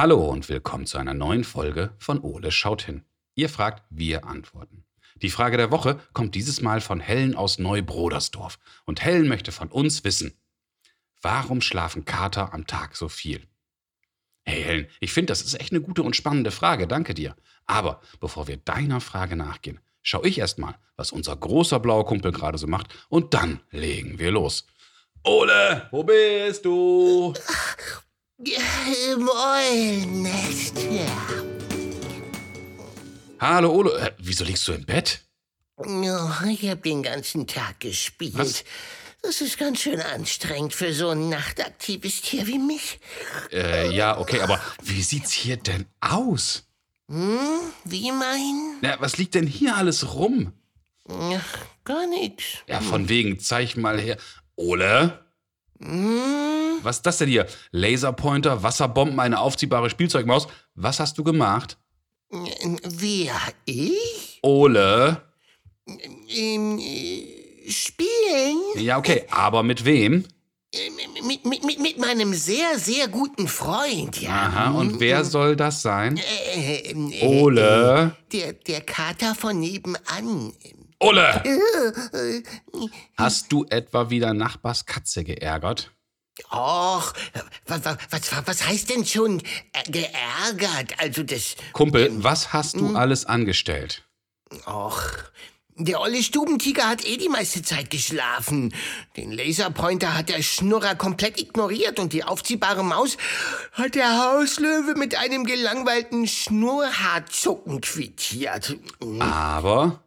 Hallo und willkommen zu einer neuen Folge von Ole schaut hin. Ihr fragt, wir antworten. Die Frage der Woche kommt dieses Mal von Helen aus Neubrodersdorf. Und Helen möchte von uns wissen, warum schlafen Kater am Tag so viel? Hey Helen, ich finde, das ist echt eine gute und spannende Frage, danke dir. Aber bevor wir deiner Frage nachgehen, schau ich erstmal, was unser großer blauer Kumpel gerade so macht und dann legen wir los. Ole, wo bist du? Im Eulennest, ja. Hallo Ole, äh, wieso liegst du im Bett? Oh, ich habe den ganzen Tag gespielt. Was? Das ist ganz schön anstrengend für so ein nachtaktives Tier wie mich. Äh, ja, okay, aber wie sieht's hier denn aus? Hm? Wie mein? Na, was liegt denn hier alles rum? Ja, gar nichts. Ja, von wegen, zeig mal her. Ole? Hm? Was ist das denn hier? Laserpointer, Wasserbomben, eine aufziehbare Spielzeugmaus. Was hast du gemacht? Wer? Ich? Ole? Ähm, äh, spielen? Ja, okay, aber mit wem? Äh, Mit, mit, mit, mit meinem sehr, sehr guten Freund, ja. Aha, und wer soll das sein? Äh, ähm, äh, Ole? Der, der Kater von nebenan. Ole! Äh, Hast du etwa wieder Nachbars Katze geärgert? Och, was, was, was heißt denn schon äh, geärgert? Also das. Kumpel, was hast du alles angestellt? Och. Der olle Stubentiger hat eh die meiste Zeit geschlafen. Den Laserpointer hat der Schnurrer komplett ignoriert und die aufziehbare Maus hat der Hauslöwe mit einem gelangweilten Schnurrhaarzucken quittiert. Aber,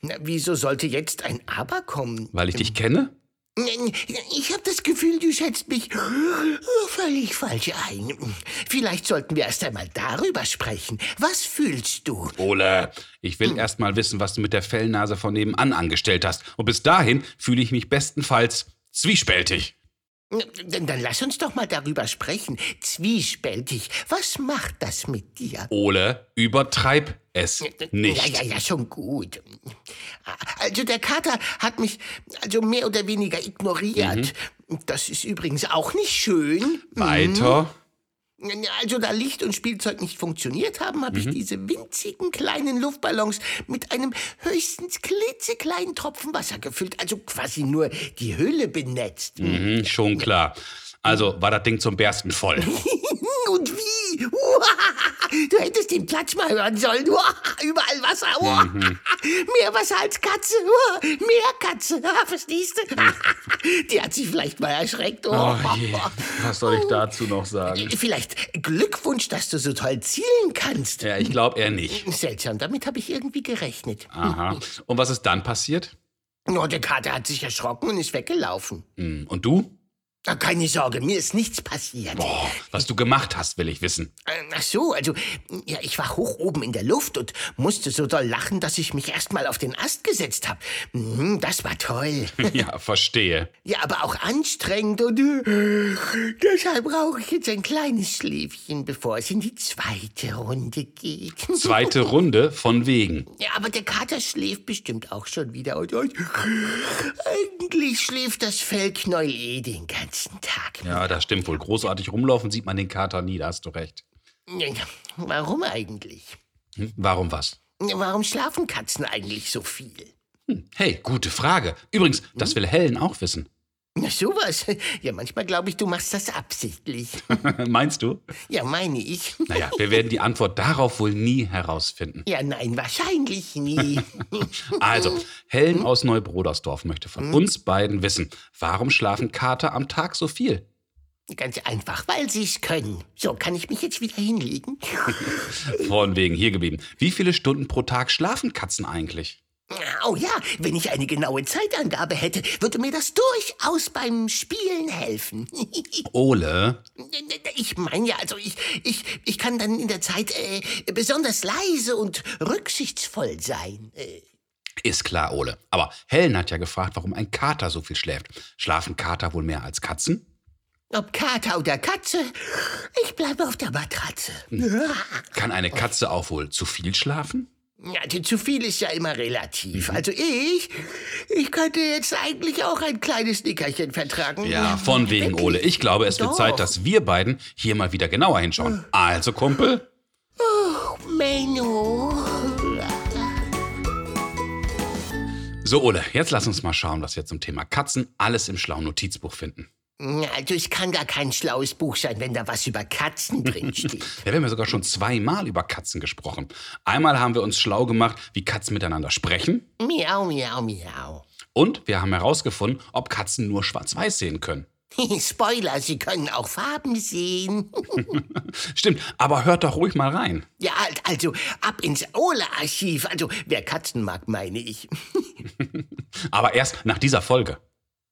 Na, wieso sollte jetzt ein Aber kommen? weil ich dich kenne? Ich habe das Gefühl, du schätzt mich völlig falsch ein. Vielleicht sollten wir erst einmal darüber sprechen. Was fühlst du? Ole, ich will erst mal wissen, was du mit der Fellnase von nebenan angestellt hast. Und bis dahin fühle ich mich bestenfalls zwiespältig. Dann, lass uns doch mal darüber sprechen. Zwiespältig. Was macht das mit dir? Ole, übertreib es nicht. Ja, ja, ja, schon gut. Also der Kater hat mich also mehr oder weniger ignoriert. Das ist übrigens auch nicht schön. Weiter. Also da Licht und Spielzeug nicht funktioniert haben, habe ich diese winzigen kleinen Luftballons mit einem höchstens klitzekleinen Tropfen Wasser gefüllt. Also quasi nur die Höhle benetzt. Mhm, schon klar. Also war das Ding zum Bersten voll. Und wie? Du hättest den Platz mal hören sollen. Überall Wasser. Mehr Wasser als Katze. Mehr Katze. Verstehst du? Die hat sich vielleicht mal erschreckt. Oh je, was soll ich dazu noch sagen? Vielleicht Glückwunsch, dass du so toll zielen kannst. Ja, ich glaube eher nicht. Seltsam, damit habe ich irgendwie gerechnet. Aha. Und was ist dann passiert? Oh, der Kater hat sich erschrocken und ist weggelaufen. Hm, Und du? Ah, Keine Sorge, mir ist nichts passiert. Boah, was du gemacht hast, will ich wissen. Äh, Ach so, also, ja, ich war hoch oben in der Luft und musste so doll lachen, dass ich mich erst mal auf den Ast gesetzt habe. Das war toll. Ja, verstehe. Ja, aber auch anstrengend und äh, deshalb brauche ich jetzt ein kleines Schläfchen, bevor es in die zweite Runde geht. Zweite Runde von wegen. Ja, aber der Kater schläft bestimmt auch schon wieder. Und, und eigentlich schläft das Fellknäuel eh den ganzen Tag. Ja, das stimmt wohl. Großartig rumlaufen sieht man den Kater nie, da hast du recht. Warum eigentlich? Hm, Warum was? Warum schlafen Katzen eigentlich so viel? Hey, gute Frage. Übrigens, das will Helen auch wissen. Na, sowas. Ja, manchmal glaube ich, du machst das absichtlich. Meinst du? Ja, meine ich. Naja, wir werden die Antwort darauf wohl nie herausfinden. Ja, nein, wahrscheinlich nie. Also, Helen aus Neubrodersdorf möchte von uns beiden wissen, warum schlafen Kater am Tag so viel? Ganz einfach, weil sie es können. So, kann ich mich jetzt wieder hinlegen? Von wegen hier geblieben. Wie viele Stunden pro Tag schlafen Katzen eigentlich? Oh ja, wenn ich eine genaue Zeitangabe hätte, würde mir das durchaus beim Spielen helfen. Ole, Ich meine ja, also ich, ich, ich kann dann in der Zeit äh, besonders leise und rücksichtsvoll sein. Äh, ist klar, Ole. Aber Helen hat ja gefragt, warum ein Kater so viel schläft. Schlafen Kater wohl mehr als Katzen? ob Kater oder Katze, ich bleibe auf der Matratze. Kann eine Katze auch wohl zu viel schlafen? Also zu viel ist ja immer relativ. Also ich, ich könnte jetzt eigentlich auch ein kleines Nickerchen vertragen. Ja, von wegen, Wirklich? Ole. Ich glaube, es wird Doch. Zeit, dass wir beiden hier mal wieder genauer hinschauen. Also, Kumpel, Menno. so Ole, jetzt lass uns mal schauen, was wir zum Thema Katzen alles im schlauen Notizbuch finden. Also es kann gar kein schlaues Buch sein, wenn da was über Katzen drinsteht. Ja, wir haben ja sogar schon zweimal über Katzen gesprochen. Einmal haben wir uns schlau gemacht, wie Katzen miteinander sprechen. miau, miau, miau. Und wir haben herausgefunden, ob Katzen nur schwarz-weiß sehen können. Spoiler, Sie können auch Farben sehen. Stimmt, aber hört doch ruhig mal rein. ja, also ab ins Ole-Archiv. Also wer Katzen mag, meine ich. Aber erst nach dieser Folge.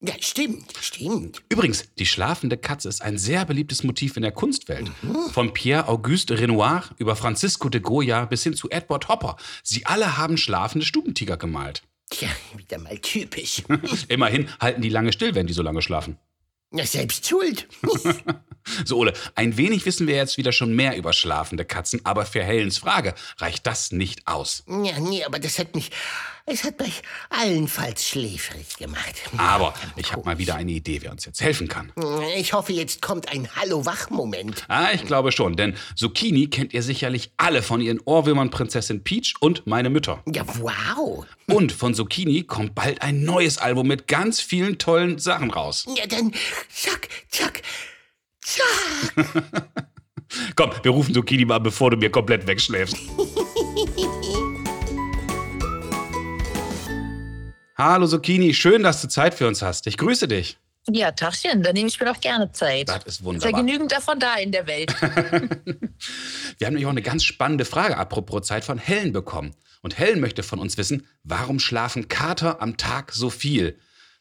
Ja, stimmt, stimmt. Übrigens, die schlafende Katze ist ein sehr beliebtes Motiv in der Kunstwelt. Von Pierre-Auguste Renoir über Francisco de Goya bis hin zu Edward Hopper. Sie alle haben schlafende Stubentiger gemalt. Tja, wieder mal typisch. Immerhin halten die lange still, wenn die so lange schlafen. Ja, selbst schuld. So, Ole, ein wenig wissen wir jetzt wieder schon mehr über schlafende Katzen, aber für Helens Frage reicht das nicht aus. Ja, nee, aber das hat mich, es hat mich allenfalls schläfrig gemacht. Aber ich habe mal wieder eine Idee, wer uns jetzt helfen kann. Ich hoffe, jetzt kommt ein Hallo-Wach-Moment. Ah, ich glaube schon, denn Zucchini kennt ihr sicherlich alle von ihren Ohrwürmern Prinzessin Peach und meine Mütter. Ja, wow. Und von Zucchini kommt bald ein neues Album mit ganz vielen tollen Sachen raus. Ja, dann zack, zack, Komm, wir rufen Zucchini mal, bevor du mir komplett wegschläfst. Hallo Zucchini, schön, dass du Zeit für uns hast. Ich grüße dich. Ja, Tachchen, da nehme ich mir doch gerne Zeit. Das ist Ist ja wunderbar. genügend davon da in der Welt. Wir haben nämlich auch eine ganz spannende Frage apropos Zeit von Helen bekommen. Und Helen möchte von uns wissen, warum schlafen Kater am Tag so viel?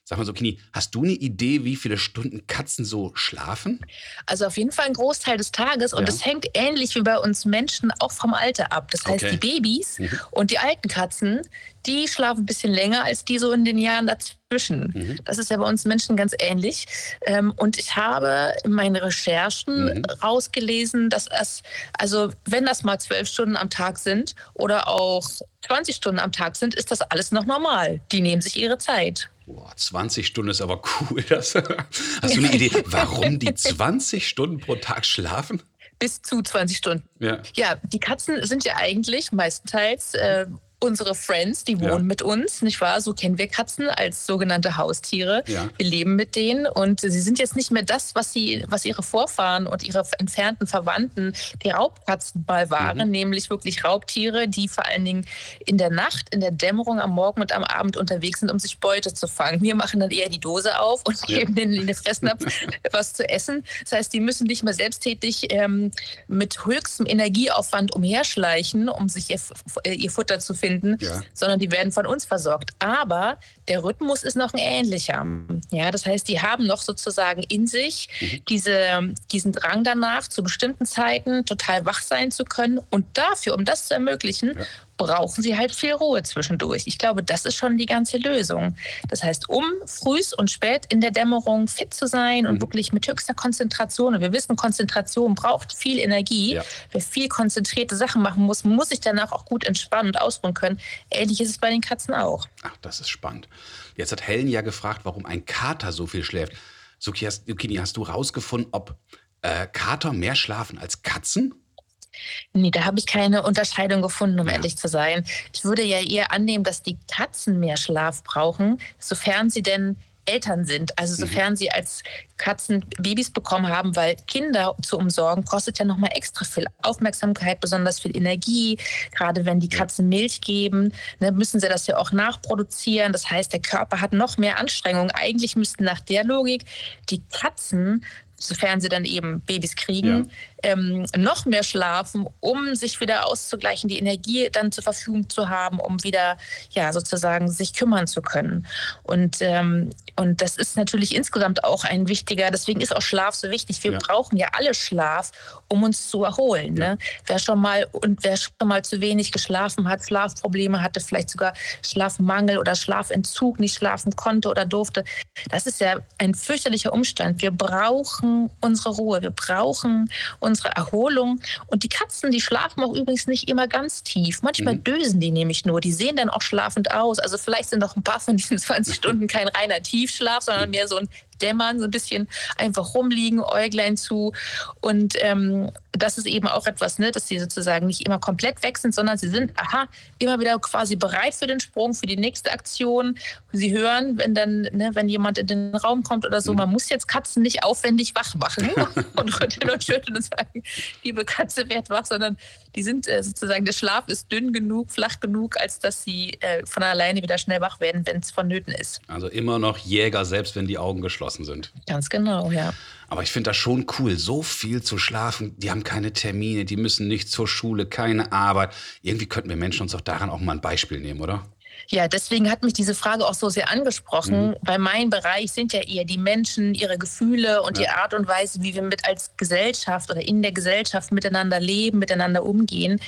Sag mal, Zucchini, hast du eine Idee, wie viele Stunden Katzen so schlafen? Also auf jeden Fall ein Großteil des Tages und Ja. es hängt ähnlich wie bei uns Menschen auch vom Alter ab. Das heißt, Okay. die Babys und die alten Katzen, die schlafen ein bisschen länger als die so in den Jahren dazwischen. Mhm. Das ist ja bei uns Menschen ganz ähnlich. Ähm, Und ich habe in meinen Recherchen Mhm. rausgelesen, dass es, also wenn das mal zwölf Stunden am Tag sind oder auch 20 Stunden am Tag sind, ist das alles noch normal. Die nehmen sich ihre Zeit. Boah, 20 Stunden ist aber cool. Das, hast du eine Idee, warum die 20 Stunden pro Tag schlafen? Bis zu 20 Stunden. Ja. Ja, die Katzen sind ja eigentlich meistenteils äh, unsere Friends, die wohnen Ja. mit uns, nicht wahr? So kennen wir Katzen als sogenannte Haustiere. Ja. Wir leben mit denen und sie sind jetzt nicht mehr das, was sie, was ihre Vorfahren und ihre entfernten Verwandten, die Raubkatzen mal waren, Mhm. nämlich wirklich Raubtiere, die vor allen Dingen in der Nacht, in der Dämmerung, am Morgen und am Abend unterwegs sind, um sich Beute zu fangen. Wir machen dann eher die Dose auf und Ja. geben denen in den Fressnapf was zu essen. Das heißt, die müssen nicht mehr selbsttätig ähm, mit höchstem Energieaufwand umherschleichen, um sich ihr, ihr Futter zu finden, Ja. sondern die werden von uns versorgt. Aber der Rhythmus ist noch ein ähnlicher. Ja, das heißt, die haben noch sozusagen in sich Mhm. diese, diesen Drang danach, zu bestimmten Zeiten total wach sein zu können. Und dafür, um das zu ermöglichen, Ja. Brauchen sie halt viel Ruhe zwischendurch. Ich glaube, das ist schon die ganze Lösung. Das heißt, um frühs und spät in der Dämmerung fit zu sein und Mhm. wirklich mit höchster Konzentration, und wir wissen, Konzentration braucht viel Energie, Ja. wer viel konzentrierte Sachen machen muss, muss sich danach auch gut entspannen und ausruhen können. Ähnlich ist es bei den Katzen auch. Ach, das ist spannend. Jetzt hat Helen ja gefragt, warum ein Kater so viel schläft. Zucchini, hast du rausgefunden, ob äh, Kater mehr schlafen als Katzen? Nee, da habe ich keine Unterscheidung gefunden, um Ja. ehrlich zu sein. Ich würde ja eher annehmen, dass die Katzen mehr Schlaf brauchen, sofern sie denn Eltern sind. Also Mhm. sofern sie als Katzen Babys bekommen haben, weil Kinder zu umsorgen kostet ja nochmal extra viel Aufmerksamkeit, besonders viel Energie. Gerade wenn die Ja. Katzen Milch geben, ne, müssen sie das ja auch nachproduzieren. Das heißt, der Körper hat noch mehr Anstrengung. Eigentlich müssten nach der Logik die Katzen sofern sie dann eben Babys kriegen, ähm, noch mehr schlafen, um sich wieder auszugleichen, die Energie dann zur Verfügung zu haben, um wieder ja sozusagen sich kümmern zu können. Und, ähm, und das ist natürlich insgesamt auch ein wichtiger, deswegen ist auch Schlaf so wichtig. Wir Ja. brauchen ja alle Schlaf, um uns zu erholen. Ne? Wer schon mal und wer schon mal zu wenig geschlafen hat, Schlafprobleme hatte, vielleicht sogar Schlafmangel oder Schlafentzug, nicht schlafen konnte oder durfte, das ist ja ein fürchterlicher Umstand. Wir brauchen unsere Ruhe, wir brauchen unsere unsere Erholung. Und die Katzen, die schlafen auch übrigens nicht immer ganz tief. Manchmal mhm. dösen die nämlich nur. Die sehen dann auch schlafend aus. Also vielleicht sind auch ein paar von diesen 20 Stunden kein reiner Tiefschlaf, sondern mehr so ein Dämmern, so ein bisschen einfach rumliegen, Äuglein zu. Und ähm, das ist eben auch etwas, ne, dass sie sozusagen nicht immer komplett weg sind, sondern sie sind, aha, immer wieder quasi bereit für den Sprung, für die nächste Aktion. Sie hören, wenn dann, ne, wenn jemand in den Raum kommt oder so, mhm. man muss jetzt Katzen nicht aufwendig wach machen und rütteln und schütteln und sagen, liebe Katze, werd wach, sondern die sind äh, sozusagen, der Schlaf ist dünn genug, flach genug, als dass sie äh, von alleine wieder schnell wach werden, wenn es vonnöten ist. Also immer noch Jäger, selbst wenn die Augen geschlossen sind. Ganz genau, ja. Aber ich finde das schon cool, so viel zu schlafen. Die haben keine Termine, die müssen nicht zur Schule, keine Arbeit. Irgendwie könnten wir Menschen uns doch daran auch mal ein Beispiel nehmen, oder? Ja, deswegen hat mich diese Frage auch so sehr angesprochen, mhm. weil mein Bereich sind ja eher die Menschen, ihre Gefühle und ja. die Art und Weise, wie wir mit als Gesellschaft oder in der Gesellschaft miteinander leben, miteinander umgehen.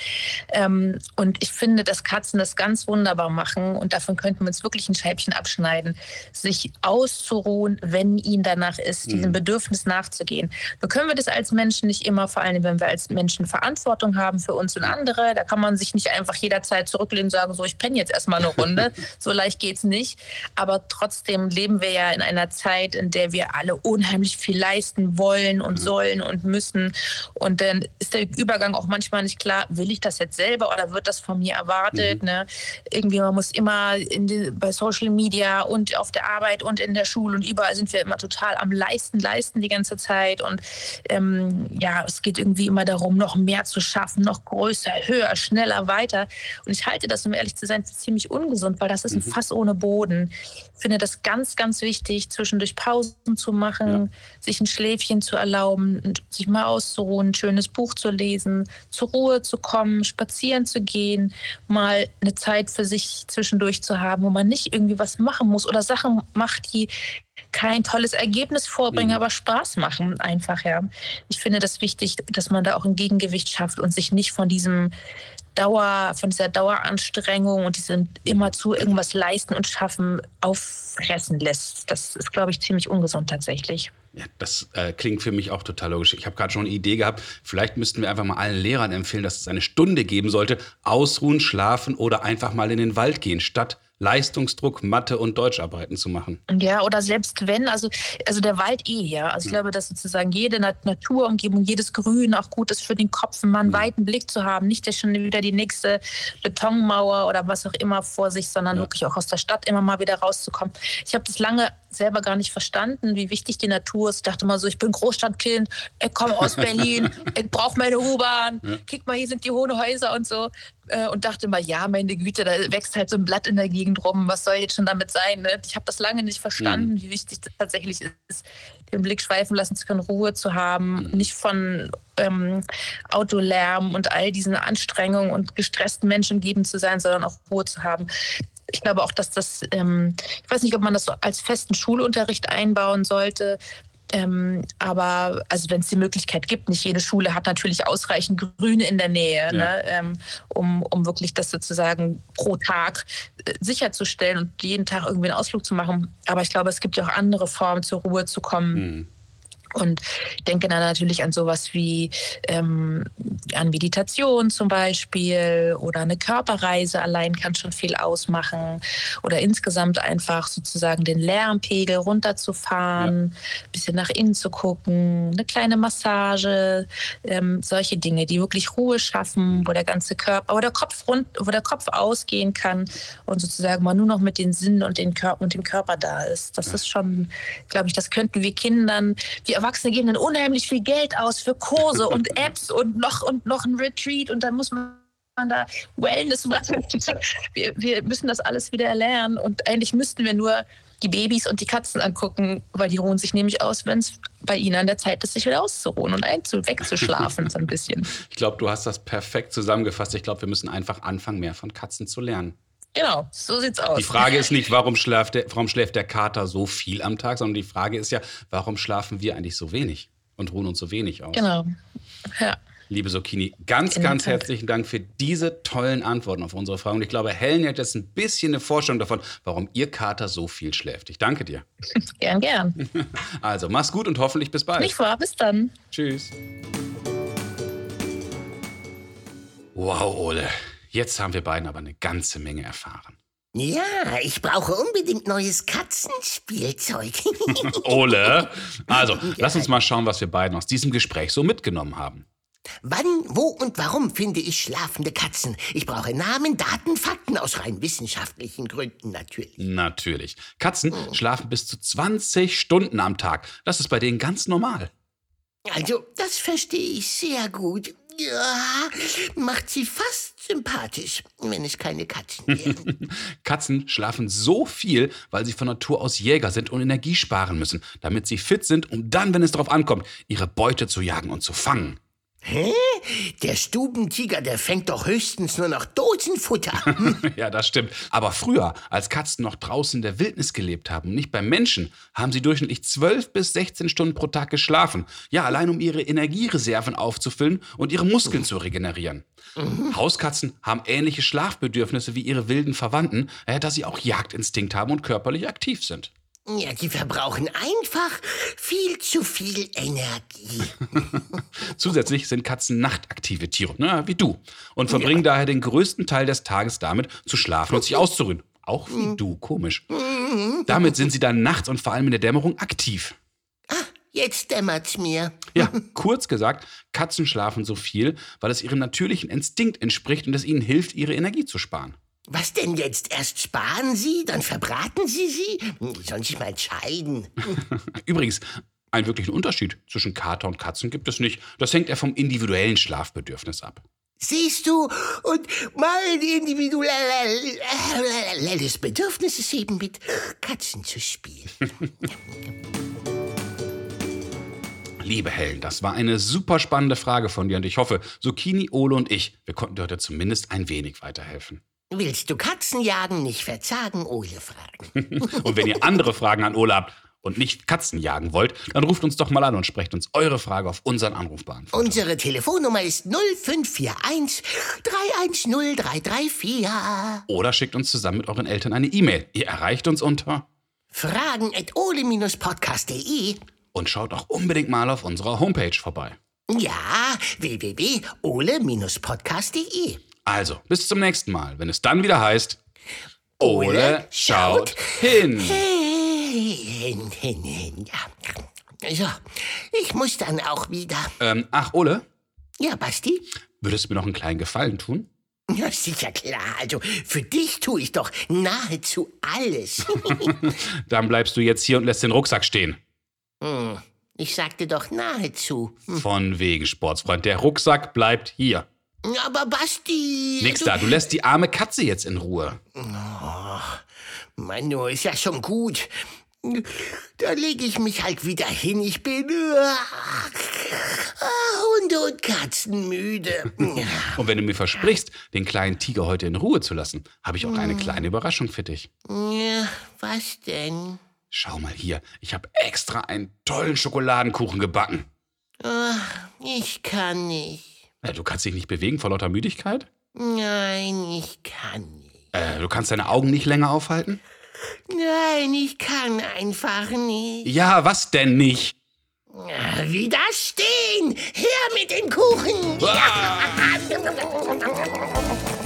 Ähm, und ich finde, dass Katzen das ganz wunderbar machen und davon könnten wir uns wirklich ein Scheibchen abschneiden, sich auszuruhen, wenn ihnen danach ist, mhm. diesem Bedürfnis nachzugehen. Nur können wir das als Menschen nicht immer, vor allem wenn wir als Menschen Verantwortung haben für uns und andere. Da kann man sich nicht einfach jederzeit zurücklehnen und sagen, so, ich penne jetzt erstmal eine Runde. So leicht geht es nicht. Aber trotzdem leben wir ja in einer Zeit, in der wir alle unheimlich viel leisten wollen und mhm. sollen und müssen. Und dann ist der Übergang auch manchmal nicht klar, will ich das jetzt selber oder wird das von mir erwartet? Mhm. Ne? Irgendwie, man muss immer die, bei Social Media und auf der Arbeit und in der Schule und überall sind wir immer total am Leisten, Leisten die ganze Zeit. Und ähm, ja, es geht irgendwie immer darum, noch mehr zu schaffen, noch größer, höher, schneller, weiter. Und ich halte das, um ehrlich zu sein, für ziemlich ungesund ungesund, weil das ist ein mhm. Fass ohne Boden. Ich finde das ganz, ganz wichtig, zwischendurch Pausen zu machen, ja. sich ein Schläfchen zu erlauben, sich mal auszuruhen, ein schönes Buch zu lesen, zur Ruhe zu kommen, spazieren zu gehen, mal eine Zeit für sich zwischendurch zu haben, wo man nicht irgendwie was machen muss oder Sachen macht, die kein tolles Ergebnis vorbringen, mhm. aber Spaß machen einfach, ja. Ich finde das wichtig, dass man da auch ein Gegengewicht schafft und sich nicht von diesem Dauer, von dieser Daueranstrengung und diesem immerzu irgendwas leisten und schaffen auffressen lässt. Das ist, glaube ich, ziemlich ungesund tatsächlich. Ja, das äh, klingt für mich auch total logisch. Ich habe gerade schon eine Idee gehabt. Vielleicht müssten wir einfach mal allen Lehrern empfehlen, dass es eine Stunde geben sollte. Ausruhen, schlafen oder einfach mal in den Wald gehen, statt Leistungsdruck, Mathe und Deutscharbeiten zu machen. Ja, oder selbst wenn, also, also der Wald eh, ja. Also ich glaube, dass sozusagen jede Naturumgebung, jedes Grün auch gut ist für den Kopf, mal einen mhm. weiten Blick zu haben. Nicht schon wieder die nächste Betonmauer oder was auch immer vor sich, sondern ja. wirklich auch aus der Stadt immer mal wieder rauszukommen. Ich habe das lange selber gar nicht verstanden, wie wichtig die Natur ist. Ich dachte mal so, ich bin Großstadtkind, ich komme aus Berlin, ich brauche meine U-Bahn, ja. guck mal, hier sind die hohen Häuser und so. Äh, und dachte mal, ja, meine Güte, da wächst halt so ein Blatt in der Gegend rum, was soll jetzt schon damit sein? Ne? Ich habe das lange nicht verstanden, mhm. wie wichtig das tatsächlich ist, den Blick schweifen lassen zu können, Ruhe zu haben, mhm. nicht von ähm, Autolärm und all diesen Anstrengungen und gestressten Menschen umgeben zu sein, sondern auch Ruhe zu haben ich glaube auch, dass das, ähm, ich weiß nicht, ob man das so als festen Schulunterricht einbauen sollte. Ähm, aber also wenn es die Möglichkeit gibt, nicht jede Schule hat natürlich ausreichend Grüne in der Nähe, ja. ne, ähm, um, um wirklich das sozusagen pro Tag äh, sicherzustellen und jeden Tag irgendwie einen Ausflug zu machen. Aber ich glaube, es gibt ja auch andere Formen, zur Ruhe zu kommen. Mhm und ich denke dann natürlich an sowas wie ähm, an Meditation zum Beispiel oder eine Körperreise allein kann schon viel ausmachen oder insgesamt einfach sozusagen den Lärmpegel runterzufahren, ja. bisschen nach innen zu gucken, eine kleine Massage, ähm, solche Dinge, die wirklich Ruhe schaffen, wo der ganze Körper, wo der Kopf rund, wo der Kopf ausgehen kann und sozusagen man nur noch mit den Sinnen und den Körper und dem Körper da ist. Das ist schon, glaube ich, das könnten wir Kindern, wir Erwachsene geben dann unheimlich viel Geld aus für Kurse und Apps und noch und noch ein Retreat und dann muss man da Wellness machen. Wir, wir müssen das alles wieder erlernen und eigentlich müssten wir nur die Babys und die Katzen angucken, weil die ruhen sich nämlich aus, wenn es bei ihnen an der Zeit ist, sich wieder auszuruhen und einzu wegzuschlafen so ein bisschen. Ich glaube, du hast das perfekt zusammengefasst. Ich glaube, wir müssen einfach anfangen, mehr von Katzen zu lernen. Genau, so sieht's aus. Die Frage ist nicht, warum schläft, der, warum schläft der Kater so viel am Tag, sondern die Frage ist ja, warum schlafen wir eigentlich so wenig und ruhen uns so wenig aus? Genau. Ja. Liebe Sokini, ganz, In ganz herzlichen Dank für diese tollen Antworten auf unsere Fragen. Und ich glaube, Helen hat jetzt ein bisschen eine Vorstellung davon, warum ihr Kater so viel schläft. Ich danke dir. Gern, gern. Also, mach's gut und hoffentlich bis bald. Nicht wahr, bis dann. Tschüss. Wow, Ole. Jetzt haben wir beiden aber eine ganze Menge erfahren. Ja, ich brauche unbedingt neues Katzenspielzeug. Ole. Also, lass uns mal schauen, was wir beiden aus diesem Gespräch so mitgenommen haben. Wann, wo und warum finde ich schlafende Katzen? Ich brauche Namen, Daten, Fakten aus rein wissenschaftlichen Gründen natürlich. Natürlich. Katzen schlafen bis zu 20 Stunden am Tag. Das ist bei denen ganz normal. Also, das verstehe ich sehr gut. Ja, macht sie fast sympathisch, wenn es keine Katzen wären. Katzen schlafen so viel, weil sie von Natur aus Jäger sind und Energie sparen müssen, damit sie fit sind, um dann, wenn es darauf ankommt, ihre Beute zu jagen und zu fangen. Hä? Der Stubentiger, der fängt doch höchstens nur noch Dosenfutter. ja, das stimmt. Aber früher, als Katzen noch draußen in der Wildnis gelebt haben, nicht beim Menschen, haben sie durchschnittlich 12 bis 16 Stunden pro Tag geschlafen. Ja, allein um ihre Energiereserven aufzufüllen und ihre Muskeln zu regenerieren. Hauskatzen haben ähnliche Schlafbedürfnisse wie ihre wilden Verwandten, äh, da sie auch Jagdinstinkt haben und körperlich aktiv sind. Ja, die verbrauchen einfach viel zu viel Energie. Zusätzlich sind Katzen nachtaktive Tiere, na, wie du, und verbringen daher den größten Teil des Tages damit, zu schlafen und sich auszuruhen. Auch wie du, komisch. Damit sind sie dann nachts und vor allem in der Dämmerung aktiv. Jetzt dämmert's mir. Ja, kurz gesagt, Katzen schlafen so viel, weil es ihrem natürlichen Instinkt entspricht und es ihnen hilft, ihre Energie zu sparen. Was denn jetzt? Erst sparen Sie, dann verbraten Sie sie? Die sollen sich mal entscheiden. Übrigens, einen wirklichen Unterschied zwischen Kater und Katzen gibt es nicht. Das hängt ja vom individuellen Schlafbedürfnis ab. Siehst du? Und mein individuelles Bedürfnis ist eben mit Katzen zu spielen. Liebe Helen, das war eine super spannende Frage von dir und ich hoffe, Zucchini, Ole und ich, wir konnten dir heute zumindest ein wenig weiterhelfen. Willst du Katzen jagen? Nicht verzagen, Ole fragen. Und wenn ihr andere Fragen an Ole habt und nicht Katzen jagen wollt, dann ruft uns doch mal an und sprecht uns eure Frage auf unseren Anrufbeantworter. Unsere Telefonnummer ist 0541 310 334. Oder schickt uns zusammen mit euren Eltern eine E-Mail. Ihr erreicht uns unter Fragen at ole-podcast.de. und schaut auch unbedingt mal auf unserer Homepage vorbei. Ja, www.ole-podcast.de. Also, bis zum nächsten Mal, wenn es dann wieder heißt Ole schaut hin. Hin, hin, hin, ja. So, ich muss dann auch wieder. Ähm, ach, Ole, Ja, Basti? würdest du mir noch einen kleinen Gefallen tun? Ja, sicher klar. Also, für dich tue ich doch nahezu alles. Dann bleibst du jetzt hier und lässt den Rucksack stehen. Hm, ich sagte doch nahezu. Von wegen, Sportsfreund. Der Rucksack bleibt hier. Aber Basti. Nix da, du lässt die arme Katze jetzt in Ruhe. Manu, ist ja schon gut. Da lege ich mich halt wieder hin. Ich bin ah, Hunde- und Katzen müde. Und wenn du mir versprichst, den kleinen Tiger heute in Ruhe zu lassen, habe ich auch eine kleine Überraschung für dich. Ja, was denn? Schau mal hier, ich habe extra einen tollen Schokoladenkuchen gebacken. Ich kann nicht. Also, du kannst dich nicht bewegen vor lauter Müdigkeit? Nein, ich kann nicht. Äh, du kannst deine Augen nicht länger aufhalten? Nein, ich kann einfach nicht. Ja, was denn nicht? Wieder stehen! Her mit dem Kuchen! Ah.